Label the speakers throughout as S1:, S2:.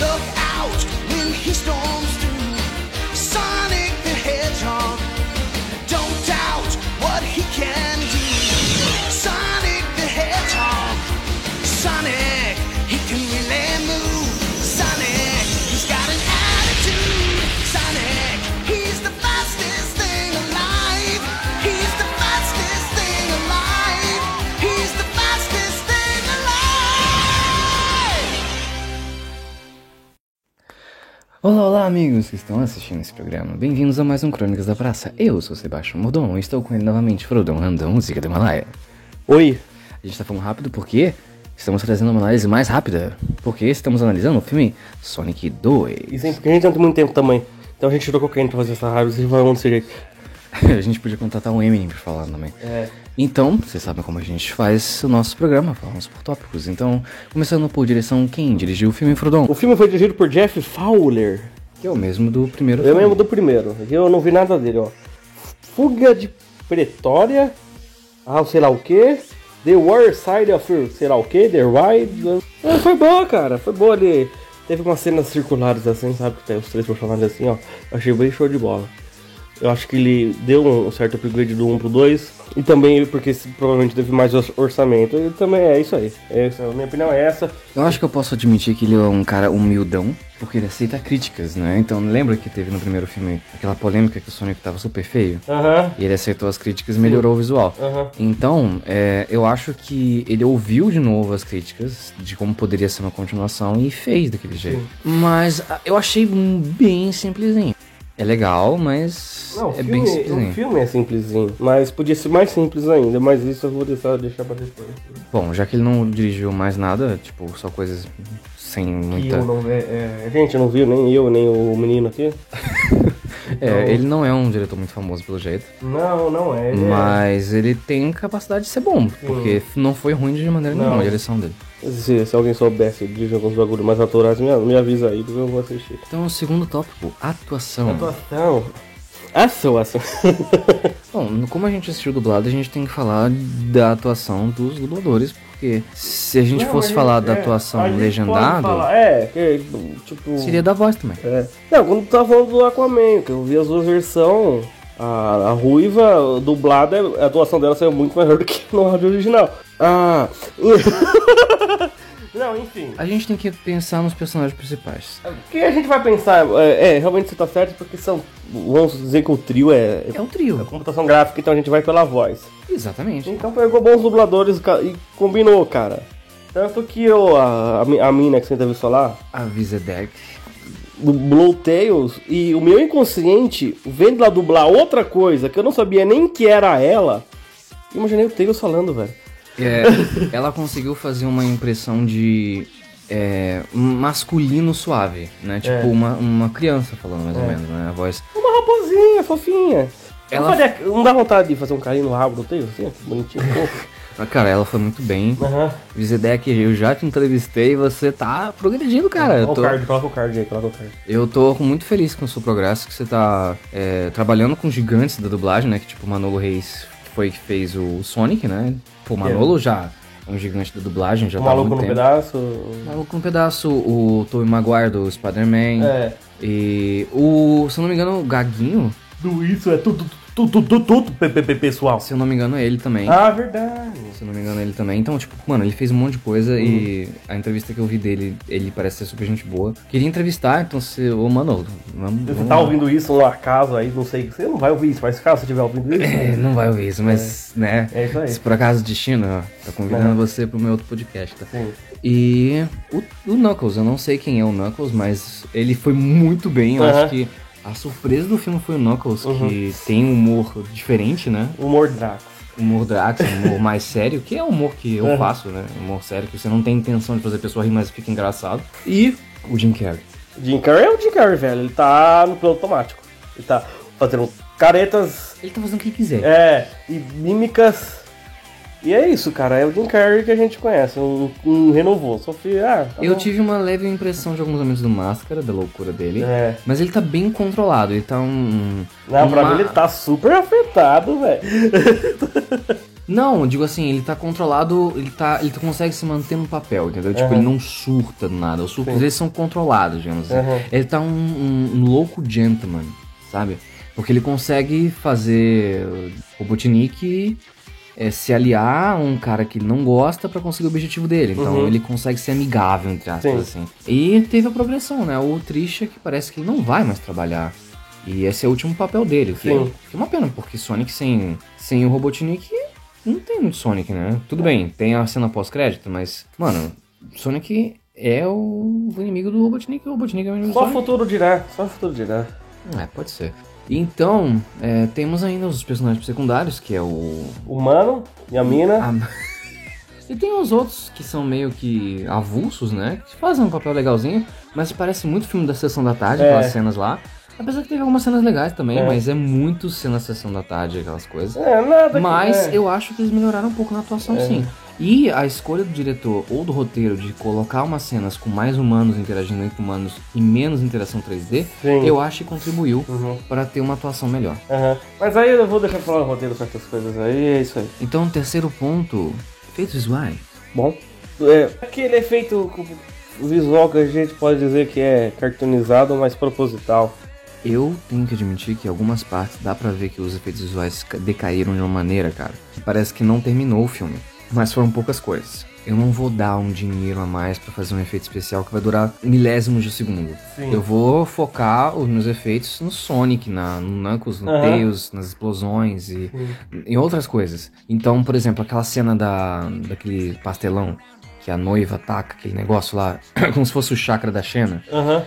S1: Look out when he storms
S2: amigos que estão assistindo esse programa. Bem-vindos a mais um Crônicas da Praça. Eu sou Sebastião Mordon e estou com ele novamente, Frodon Random, música do Himalaia.
S3: Oi.
S2: A gente tá falando rápido porque estamos trazendo uma análise mais rápida. Porque estamos analisando o filme Sonic 2.
S3: E sempre porque a gente não tem muito tempo também. Então a gente tirou cocaína pra fazer essa raiva, vocês vão desse jeito.
S2: a gente podia contratar um Eminem pra falar também.
S3: É.
S2: Então, vocês sabem como a gente faz o nosso programa, falamos por tópicos. Então, começando por direção, quem dirigiu o filme, Frodon?
S3: O filme foi dirigido por Jeff Fowler.
S2: Que é o mesmo do primeiro
S3: Eu
S2: filme.
S3: mesmo do primeiro. Eu não vi nada dele, ó. Fuga de Pretória. Ah, sei lá o que. The War Side of sei lá o que. The Ride. Ah, foi boa, cara. Foi boa ali. Teve umas cenas circulares assim, sabe? Que tem os três personagens assim, ó. Achei bem show de bola. Eu acho que ele deu um certo upgrade do 1 pro 2. E também porque provavelmente teve mais or- orçamento. E também é isso aí. É a minha opinião é essa.
S2: Eu acho que eu posso admitir que ele é um cara humildão, porque ele aceita críticas, né? Então, lembra que teve no primeiro filme aquela polêmica que o Sonic tava super feio?
S3: Aham.
S2: E ele aceitou as críticas e melhorou o visual.
S3: Aham.
S2: Então, é, eu acho que ele ouviu de novo as críticas de como poderia ser uma continuação e fez daquele jeito. Mas ah, eu achei bem simplesinho. É legal, mas
S3: Não,
S2: é
S3: filme,
S2: bem simplesinho.
S3: o filme é simplesinho, mas podia ser mais simples ainda, mas isso eu vou deixar, deixar pra depois.
S2: Bom, já que ele não dirigiu mais nada, tipo, só coisas sem muita.
S3: eu não, é, é, gente, não viu nem eu, nem o menino aqui?
S2: É, ele não é um diretor muito famoso pelo jeito.
S3: Não, não é. ele é-
S2: Mas ele tem capacidade de ser bom, porque não foi ruim de maneira
S3: Não.
S2: nenhuma a direção dele.
S3: Se, se alguém soubesse de alguns bagulhos mais autorais, me, me avisa aí, porque eu vou assistir.
S2: Então, o segundo tópico, atuação.
S3: Atuação. Atuação.
S2: Bom, no- como a gente assistiu dublado, a gente tem que falar da atuação dos dubladores, porque se a gente
S3: Não,
S2: fosse
S3: a
S2: falar
S3: gente-
S2: da
S3: é,
S2: atuação
S3: a falar- É, que, tipo.
S2: seria da voz também.
S3: É. Não, quando tu tava falando do Aquaman, que eu vi as duas versões, a, a ruiva dublada, a atuação dela saiu muito melhor do que no áudio original. Ah. Não, enfim.
S2: A gente tem que pensar nos personagens principais.
S3: O que a gente vai pensar? É, é, realmente você tá certo, porque são. Vamos dizer que o trio é.
S2: É
S3: É
S2: trio.
S3: computação gráfica, então a gente vai pela voz.
S2: Exatamente.
S3: Então pegou bons dubladores e combinou, cara. Tanto que eu, a, a, a mina que você entrevistou lá,
S2: A Vizedec.
S3: dublou Tails e o meu inconsciente, vendo ela dublar outra coisa que eu não sabia nem que era ela, imaginei o Tails falando, velho.
S2: É, ela conseguiu fazer uma impressão de é, masculino suave, né? Tipo
S3: É.
S2: uma, uma criança falando mais ou menos, né? A voz.
S3: Uma raposinha, fofinha.
S2: Ela-
S3: Não, faria- não dá vontade de fazer um carinho no rabo do Tails, assim, bonitinho, fofo.
S2: Mas, Cara, ela foi muito bem.
S3: Aham.
S2: Vizedec, eu já te entrevistei e você tá progredindo, cara.
S3: Olha
S2: tô,
S3: o card, coloca o card aí, coloca o card.
S2: eu tô muito feliz com o seu progresso, que você tá é, trabalhando com gigantes da dublagem, né? Que tipo, Manolo Reis foi que fez o Sonic, né? Pô, o Manolo já é um gigante da dublagem, já
S3: O
S2: tá
S3: maluco no
S2: tempo.
S3: pedaço.
S2: Maluco no pedaço, o Tobey Maguire do Spider-Man.
S3: É.
S2: E o, se eu não me engano, o Gaguinho,
S3: Do isso é tudo, tudo, tudo, tudo, tudo, pessoal.
S2: se eu não me engano, é ele também.
S3: Ah, verdade.
S2: Se eu não me engano, ele também. Então, tipo, mano, ele fez um monte de coisa e a entrevista que eu vi dele, ele parece ser super gente boa. Queria entrevistar, então se. Ô, mano, vamos.
S3: Você tá ouvindo isso no acaso aí, não sei, você não vai ouvir isso, mas caso você estiver ouvindo isso,
S2: É, não vai ouvir isso, mas, né?
S3: É isso aí.
S2: Se por acaso destino, ó, tá convidando
S3: Uhum.
S2: você pro meu outro podcast, tá?
S3: Sim.
S2: E o, o Knuckles, eu não sei quem é o Knuckles, mas ele foi muito bem. Eu acho que a surpresa do filme foi o Knuckles, que tem um humor diferente, né?
S3: humor Draco.
S2: Humor Drax, um humor mais sério, que é o humor que eu
S3: Aham.
S2: faço, né? Humor sério, que você não tem intenção de fazer a pessoa rir, mas fica engraçado. E o Jim Carrey.
S3: Jim Carrey é o Jim Carrey, velho. Ele tá no piloto automático. Ele tá fazendo caretas
S2: Ele tá fazendo o que quiser.
S3: é, e mímicas E é isso, cara. É o Jim Carrey que a gente conhece. Um, um renovou. Só fui, ah, tá
S2: Eu
S3: bom.
S2: tive uma leve impressão de alguns momentos do Máscara, da loucura dele.
S3: É.
S2: Mas ele tá bem controlado, ele tá um.
S3: Não, pra
S2: uma-
S3: mim ele tá super afetado, velho.
S2: Não, digo assim, ele tá controlado, ele tá. Ele consegue se manter no papel, entendeu? Tipo,
S3: Aham.
S2: ele não surta do nada. Os surtos eles são controlados, digamos assim. Ele tá um, um- um louco gentleman, sabe? Porque ele consegue fazer o Robotnik é, se aliar a um cara que ele não gosta pra conseguir o objetivo dele. Então
S3: Uhum.
S2: ele consegue ser amigável, entre aspas,
S3: Sim.
S2: assim. E teve a progressão, né? O Trisha que parece que ele não vai mais trabalhar. E esse é o último papel dele. Que,
S3: Sim.
S2: que é uma pena, porque Sonic sem, sem o Robotnik não tem muito Sonic, né? Tudo bem, tem a cena pós-crédito, mas, mano, Sonic é o, inimigo do Robotnik o Robotnik é o inimigo
S3: Só
S2: do
S3: o
S2: Sonic.
S3: futuro dirá. Só o futuro dirá.
S2: É, pode ser. Então, é, temos ainda os personagens secundários, que é o.
S3: Humano e a mina.
S2: a- E tem os outros que são meio que avulsos, né? Que fazem um papel legalzinho, mas parece muito filme da Sessão da Tarde,
S3: É.
S2: aquelas cenas lá. Apesar que teve algumas cenas legais também,
S3: É.
S2: mas é muito cena Sessão da Tarde, aquelas coisas.
S3: É, nada que-
S2: Mas
S3: é.
S2: eu acho que eles melhoraram um pouco na atuação,
S3: É.
S2: sim. E a escolha do diretor ou do roteiro de colocar umas cenas com mais humanos interagindo entre humanos e menos interação 3D,
S3: Sim.
S2: eu acho que contribuiu
S3: Uhum.
S2: para ter uma atuação melhor.
S3: Aham. Mas aí eu vou deixar falar o roteiro certas coisas aí, é isso aí.
S2: Então, terceiro ponto, efeitos visuais.
S3: Bom. É, aquele efeito visual que a gente pode dizer que é cartoonizado, mas proposital.
S2: Eu tenho que admitir que algumas partes dá pra ver que os efeitos visuais ca- decaíram de uma maneira, cara, parece que não terminou o filme. Mas foram poucas coisas. Eu não vou dar um dinheiro a mais pra fazer um efeito especial que vai durar milésimos de segundo.
S3: Sim.
S2: Eu vou focar os meus efeitos no Sonic, na, no Knuckles, no
S3: Aham.
S2: Tails, nas explosões e em outras coisas. Então, por exemplo, aquela cena da, daquele pastelão que a noiva ataca aquele negócio lá, como se fosse o chakra da Xena.
S3: Aham.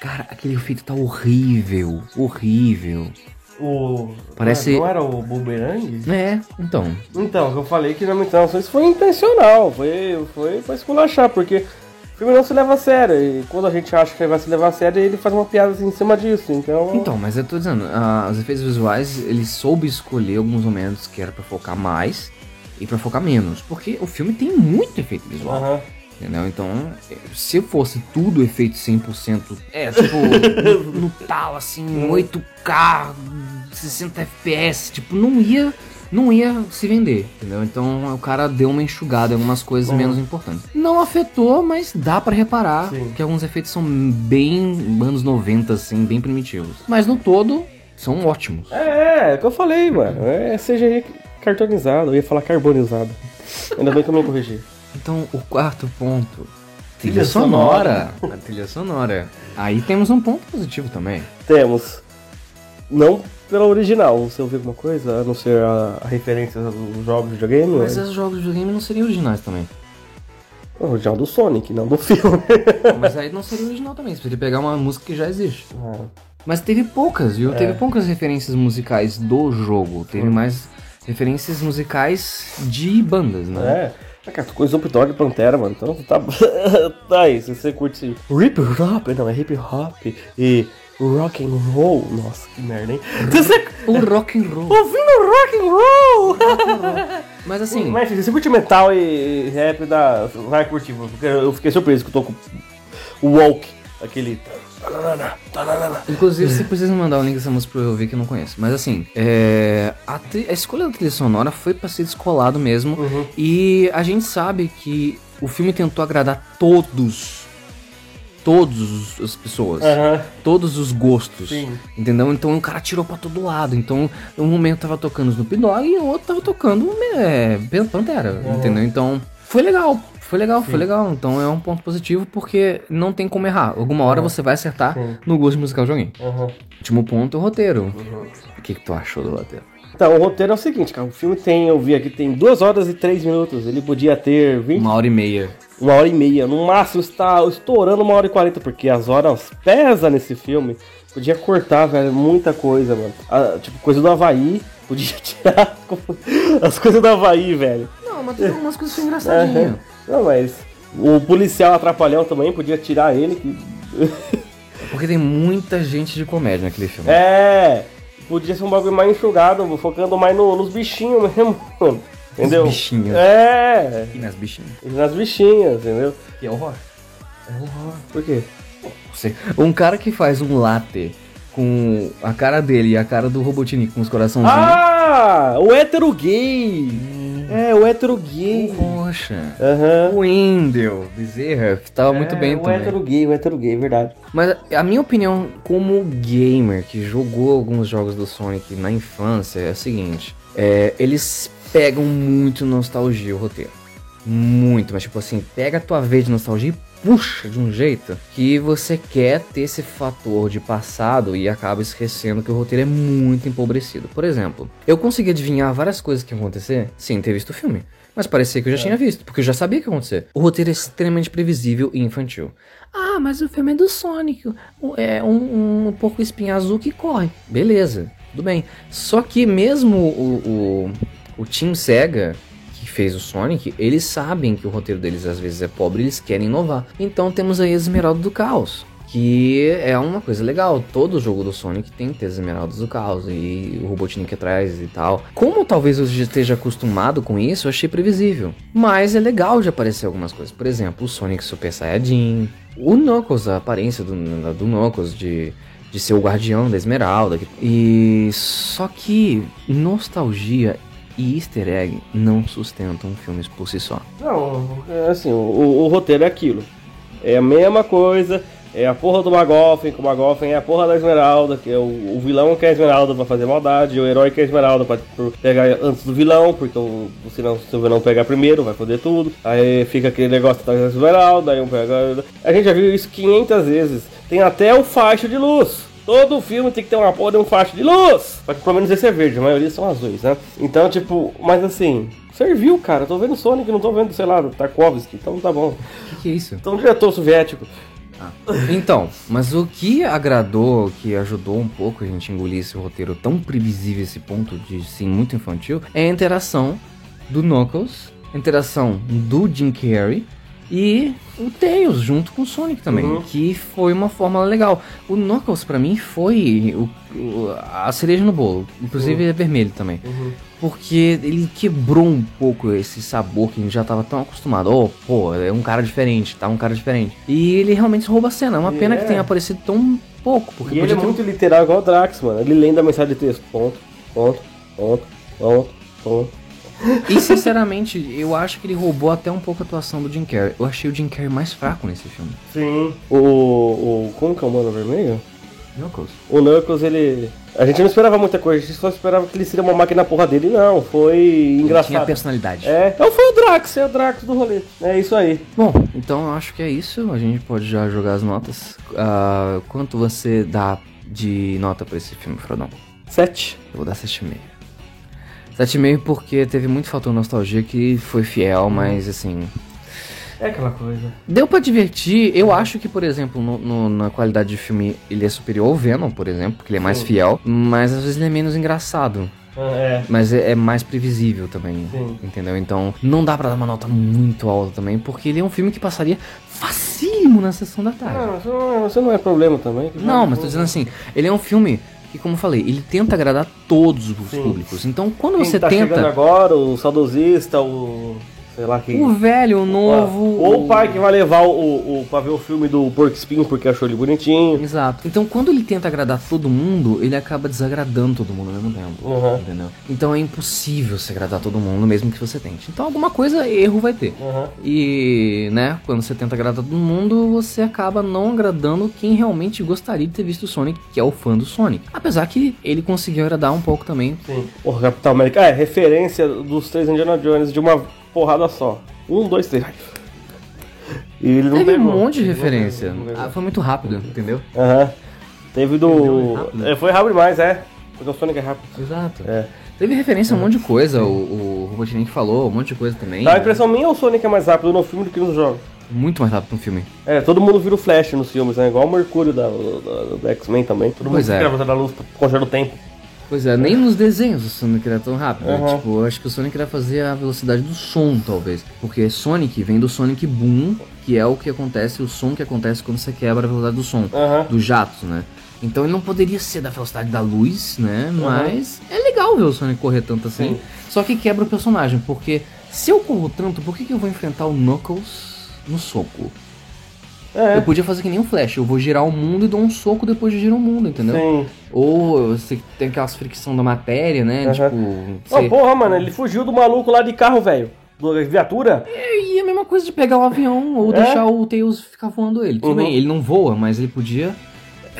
S2: Cara, aquele efeito tá horrível, horrível.
S3: O.
S2: Parece-
S3: Não era o boomerang?
S2: É, então.
S3: Então, eu falei que na minha intenção isso foi intencional, foi, foi pra esculachar, porque o filme não se leva a sério, e quando a gente acha que ele vai se levar a sério, ele faz uma piada assim, em cima disso, então...
S2: Então, mas eu tô dizendo, ah, os efeitos visuais, ele soube escolher alguns momentos que era pra focar mais e pra focar menos. Porque o filme tem muito efeito visual.
S3: Aham.
S2: Entendeu? Então, se fosse tudo efeito 100%, é, tipo, no, no tal, assim, 8K, 60 FPS, tipo, não ia, não ia se vender, entendeu? Então, o cara deu uma enxugada em algumas coisas menos importantes. Não afetou, mas dá pra reparar
S3: Sim.
S2: que alguns efeitos são bem anos 90, assim, bem primitivos. Mas no todo, são ótimos.
S3: É, é, é o que eu falei, mano, é CGI cartonizado, eu ia falar carbonizado. Ainda bem que eu me corrigi.
S2: Então, o quarto ponto. Trilha
S3: Trilha
S2: sonora. A trilha sonora. Aí temos um ponto positivo também.
S3: Temos, não pela original, você ouviu alguma coisa, a não ser a, a referência dos jogos de videogame?
S2: Mas
S3: né?
S2: esses jogos de videogame não seriam originais também.
S3: O original do Sonic, não do filme.
S2: Mas aí não seria original também, você poderia pegar uma música que já existe.
S3: Ah,
S2: Mas teve poucas, viu?
S3: É.
S2: Teve poucas referências musicais do jogo. Teve mais referências musicais de bandas, né?
S3: É. Ah, cara, tu coisa Snoop Dogg e Pantera, mano. Então tá. tá aí, se você curte hip hop, não, é hip hop e rock and roll. Nossa, que merda, hein? Você
S2: O rock and roll.
S3: ouvindo rock and roll?
S2: Mas assim,
S3: Mas se você curte metal e rap, dá, vai curtir, porque eu fiquei surpreso que eu tô com o Walk, aquele.
S2: Inclusive, você precisa mandar o link dessa música pra eu ouvir que eu não conheço. Mas assim, é, a, tri- a escolha da trilha sonora foi pra ser descolado mesmo.
S3: Uhum.
S2: E a gente sabe que o filme tentou agradar todos. Todas as pessoas.
S3: Aham.
S2: Todos os gostos.
S3: Sim.
S2: Entendeu? Então o cara tirou pra todo lado. Então, um momento tava tocando Snoop Dogg e o outro tava tocando é, Pan- Pantera. Entendeu? Então, foi legal. Foi legal, foi legal. Então é um ponto positivo porque não tem como errar. Alguma hora você vai acertar
S3: Sim.
S2: no gosto musical de alguém.
S3: Aham.
S2: Último ponto, o roteiro. O que, que tu achou do roteiro?
S3: Então, o roteiro é o seguinte, cara. O filme tem, eu vi aqui, tem 2 horas e 3 minutos. Ele podia ter 20,
S2: Uma hora e meia.
S3: uma hora e meia. No máximo está estourando uma hora e 40, porque as horas pesa nesse filme. Podia cortar, velho, muita coisa, mano. Ah, tipo, coisa do Havaí. Podia tirar as coisas do Havaí, velho.
S2: Não, mas tem algumas coisas que são engraçadinhas.
S3: Não, mas o policial atrapalhão também podia tirar ele. Que...
S2: Porque tem muita gente de comédia naquele filme.
S3: É, podia ser um bagulho mais enxugado, focando mais no- nos bichinhos mesmo. mano. Entendeu?
S2: bichinhos.
S3: É,
S2: E nas bichinhas.
S3: e nas bichinhas, entendeu?
S2: Que é horror.
S3: Por quê?
S2: Você- Um cara que faz um latte com a cara dele e a cara do Robotnik com os coraçãozinhos.
S3: Ah, o hétero gay. É, o hétero gay.
S2: Poxa.
S3: Aham.
S2: O Wendel Bezerra que tava muito
S3: É,
S2: bem
S3: o
S2: também.
S3: hétero gay, o hétero gay, verdade.
S2: Mas a minha opinião como gamer que jogou alguns jogos do Sonic na infância é a seguinte: é, eles pegam muito nostalgia o roteiro. Muito, mas tipo assim, pega a tua vez de nostalgia e puxa de um jeito que você quer ter esse fator de passado e acaba esquecendo que o roteiro é muito empobrecido. Por exemplo, eu consegui adivinhar várias coisas que iam acontecer sem ter visto o filme. Mas parecia que eu já tinha visto, porque eu já sabia o que ia acontecer. O roteiro é extremamente previsível e infantil. Ah, mas o filme é do Sonic. É um, um porco espinho azul que corre. Beleza, tudo bem. Só que mesmo o, o, o Team Sega, fez o Sonic, eles sabem que o roteiro deles às vezes é pobre eles querem inovar. Então temos aí a Esmeralda do Caos. Que é uma coisa legal. Todo jogo do Sonic tem que ter as Esmeraldas do Caos e o Robotnik atrás e tal. Como talvez eu esteja acostumado com isso, eu achei previsível. Mas é legal de aparecer algumas coisas. Por exemplo, o Sonic Super Saiyajin. O Knuckles, a aparência do, do Knuckles de, de ser o guardião da Esmeralda. E só que nostalgia e easter egg não sustentam filmes por si só.
S3: Não, é assim, o, o roteiro é aquilo. É a mesma coisa, é a porra do Magoffen, que o Magoffen é a porra da Esmeralda, que é o, o vilão que é a Esmeralda pra fazer maldade, o herói que é a Esmeralda pra pra pegar antes do vilão, porque o, senão se o vilão pegar primeiro vai foder tudo. Aí fica aquele negócio da Esmeralda, aí um pega... A gente já viu isso 500 vezes. Tem até o facho de luz. Todo filme tem que ter uma porra de um facho de luz. Que pelo menos esse é verde, a maioria são azuis, né? Então, tipo, mas assim, serviu, cara. Tô vendo Sonic, não tô vendo, sei lá, Tarkovsky, então tá bom.
S2: O que, que é isso?
S3: Então, diretor soviético.
S2: Então, mas o que agradou, que ajudou um pouco a gente engolir esse roteiro tão previsível, esse ponto de sim muito infantil, é a interação do Knuckles, a interação do Jim Carrey e o Tails junto com o Sonic também,
S3: Uhum.
S2: que foi uma fórmula legal. O Knuckles pra mim foi o- o- a cereja no bolo, inclusive é vermelho também. Porque ele quebrou um pouco esse sabor que a gente já tava tão acostumado. Oh, pô, é um cara diferente, tá um cara diferente. E ele realmente rouba a cena. É uma pena
S3: é.
S2: que tenha aparecido tão pouco. Porque
S3: E ele é
S2: ter-
S3: muito literal igual o Drax, mano. Ele lendo a mensagem de texto. Ponto, ponto, ponto, ponto, ponto.
S2: E sinceramente, eu acho que ele roubou até um pouco a atuação do Jim Carrey. Eu achei o Jim Carrey mais fraco nesse filme.
S3: Sim. O, o. Como que é o Mano Vermelho?
S2: Knuckles.
S3: O Knuckles, ele. A gente não esperava muita coisa, a gente só esperava que ele seria uma máquina porra dele, não. Foi
S2: Ele
S3: engraçado.
S2: tinha personalidade.
S3: É, então foi o Drax, é o Drax do rolê. É isso aí.
S2: Bom, então eu acho que é isso. A gente pode já jogar as notas. Ah, quanto você dá de nota pra esse filme, Frodão?
S3: Sete.
S2: Eu vou dar 7,5. 7,5 porque teve muito fator nostalgia que foi fiel, mas assim.
S3: É aquela coisa.
S2: Deu pra divertir. Eu acho que, por exemplo, no- no- na qualidade de filme ele é superior ao Venom, por exemplo, porque ele é mais
S3: Sim.
S2: fiel. Mas às vezes ele é menos engraçado.
S3: É.
S2: Mas é, é mais previsível também.
S3: Sim.
S2: Entendeu? Então não dá pra dar uma nota muito alta também, porque ele é um filme que passaria facílimo na sessão da tarde.
S3: Ah, isso não é, isso não é problema também.
S2: Não, mas tô dizendo assim, ele é um filme que, como eu falei, ele tenta agradar todos os
S3: Sim.
S2: públicos. Então, quando
S3: Quem
S2: você
S3: tá chegando
S2: tenta.
S3: agora, o saudosista, o. sei lá quem.
S2: O velho, o novo.
S3: Ou o pai que vai levar o, o, pra ver o filme do Porco Espinho porque achou ele bonitinho.
S2: Exato. Então, quando ele tenta agradar todo mundo, ele acaba desagradando todo mundo ao mesmo tempo.
S3: Uhum.
S2: Entendeu? Então é impossível se agradar todo mundo, mesmo que você tente. Então, alguma coisa, erro vai ter.
S3: Uhum.
S2: E, né, quando você tenta agradar todo mundo, você acaba não agradando quem realmente gostaria de ter visto o Sonic, que é o fã do Sonic. Apesar que ele conseguiu agradar um pouco também.
S3: Sim. Porra, Capitão América. É referência dos três Indiana Jones de uma porrada só. Um, dois, três. E ele não
S2: Teve um
S3: pegou.
S2: monte de referência. Ah, foi muito rápido, entendeu?
S3: Aham. Teve do.
S2: Rápido.
S3: É, foi rápido demais, é. Porque o Sonic é rápido.
S2: Exato.
S3: É.
S2: Teve referência a um monte de coisa, o, o Robotnik falou, um monte de coisa também.
S3: Dá a impressão minha ou o Sonic é mais rápido no filme do que nos jogos?
S2: Muito mais rápido no filme.
S3: É, todo mundo vira o Flash nos filmes, né? Igual o Mercúrio da, da, do X-Men também. Todo
S2: Pois
S3: mundo
S2: é.
S3: fica da luz, congela o tempo.
S2: Pois é, nem nos desenhos o Sonic era tão rápido.
S3: Uhum.
S2: Tipo, eu acho que o Sonic era fazer a velocidade do som, talvez. Porque Sonic vem do Sonic Boom, que é o que acontece, o som que acontece quando você quebra a velocidade do som.
S3: Aham.
S2: Dos jatos, né? Então ele não poderia ser da velocidade da luz, né? Mas é legal ver o Sonic correr tanto assim.
S3: Sim.
S2: Só que quebra o personagem, porque se eu corro tanto, por que, que eu vou enfrentar o Knuckles no soco? Eu
S3: É,
S2: podia fazer que nem um Flash, eu vou girar o mundo e dou um soco depois de girar o mundo, entendeu?
S3: sim.
S2: Ou você tem aquelas fricção da matéria, né?
S3: Aham.
S2: Tipo. Você...
S3: porra, mano, ele fugiu do maluco lá de carro, velho. Do viatura.
S2: E a mesma coisa de pegar o avião ou
S3: É?
S2: deixar o Tails ficar voando ele. Tudo
S3: Uhum.
S2: bem, ele não voa, mas ele podia.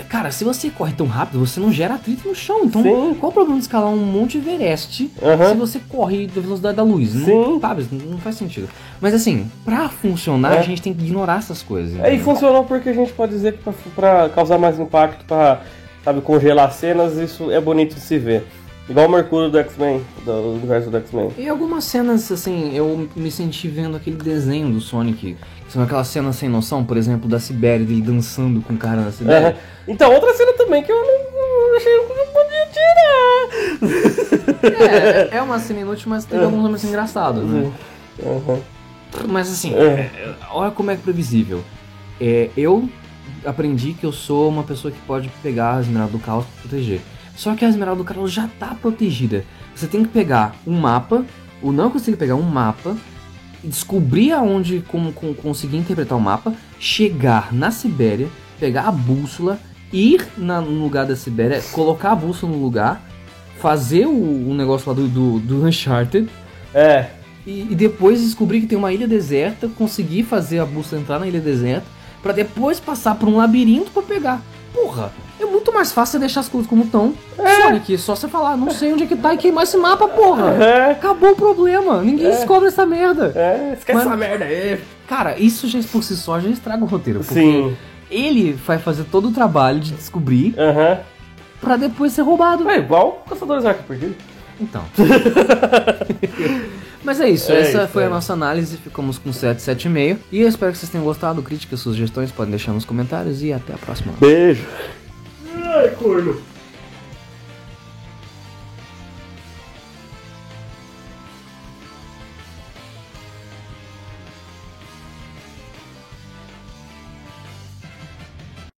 S2: Cara, se você corre tão rápido, você não gera atrito no chão. Então,
S3: Sim.
S2: qual o problema de escalar um Monte Everest
S3: Aham.
S2: se você corre da velocidade da luz? Não,
S3: Sim.
S2: sabe? Não faz sentido. Mas assim, pra funcionar,
S3: É.
S2: a gente tem que ignorar essas coisas.
S3: É, e funcionou porque a gente pode dizer que pra, pra causar mais impacto, pra, sabe, congelar cenas, isso é bonito de se ver. Igual o Mercúrio do X-Men, do universo do X-Men.
S2: E algumas cenas, assim, eu me senti vendo aquele desenho do Sonic. São aquelas cenas sem noção, por exemplo, da Sibéria, dele dançando com o cara na Sibéria.
S3: Aham. Então, outra cena também que eu não achei que eu podia tirar.
S2: É, é uma cena inútil, mas teve alguns momentos engraçados, né?
S3: Aham.
S2: Mas assim,
S3: É.
S2: é, olha como é previsível. É, eu aprendi que eu sou uma pessoa que pode pegar a Esmeralda do Caos pra proteger. Só que a Esmeralda do Caos já tá protegida. Você tem que pegar um mapa, ou não conseguir pegar um mapa, descobrir aonde como, como conseguir interpretar o mapa, chegar na Sibéria, pegar a bússola, ir na- no lugar da Sibéria, colocar a bússola no lugar, fazer o, o negócio lá do, do, do Uncharted,
S3: É.
S2: e, e depois descobrir que tem uma ilha deserta, conseguir fazer a bússola entrar na ilha deserta, pra depois passar por um labirinto pra pegar. Porra, é muito mais fácil você deixar as coisas como estão. Sonic, é só você falar, não sei onde é que tá e queimar esse mapa, porra.
S3: É.
S2: Acabou o problema, ninguém descobre essa merda.
S3: É, esquece
S2: Mas-
S3: essa merda aí.
S2: Cara, isso já por si só já estraga o roteiro.
S3: Sim.
S2: ele vai fazer todo o trabalho de descobrir
S3: Aham.
S2: pra depois ser roubado.
S3: É igual Caçadores Arca Perdido.
S2: Então. Mas é isso,
S3: É
S2: essa
S3: isso,
S2: foi
S3: é.
S2: a nossa análise, ficamos com 7, 7,5. E eu espero que vocês tenham gostado. Críticas, sugestões, podem deixar nos comentários e até a próxima.
S3: Beijo. Ai, corno.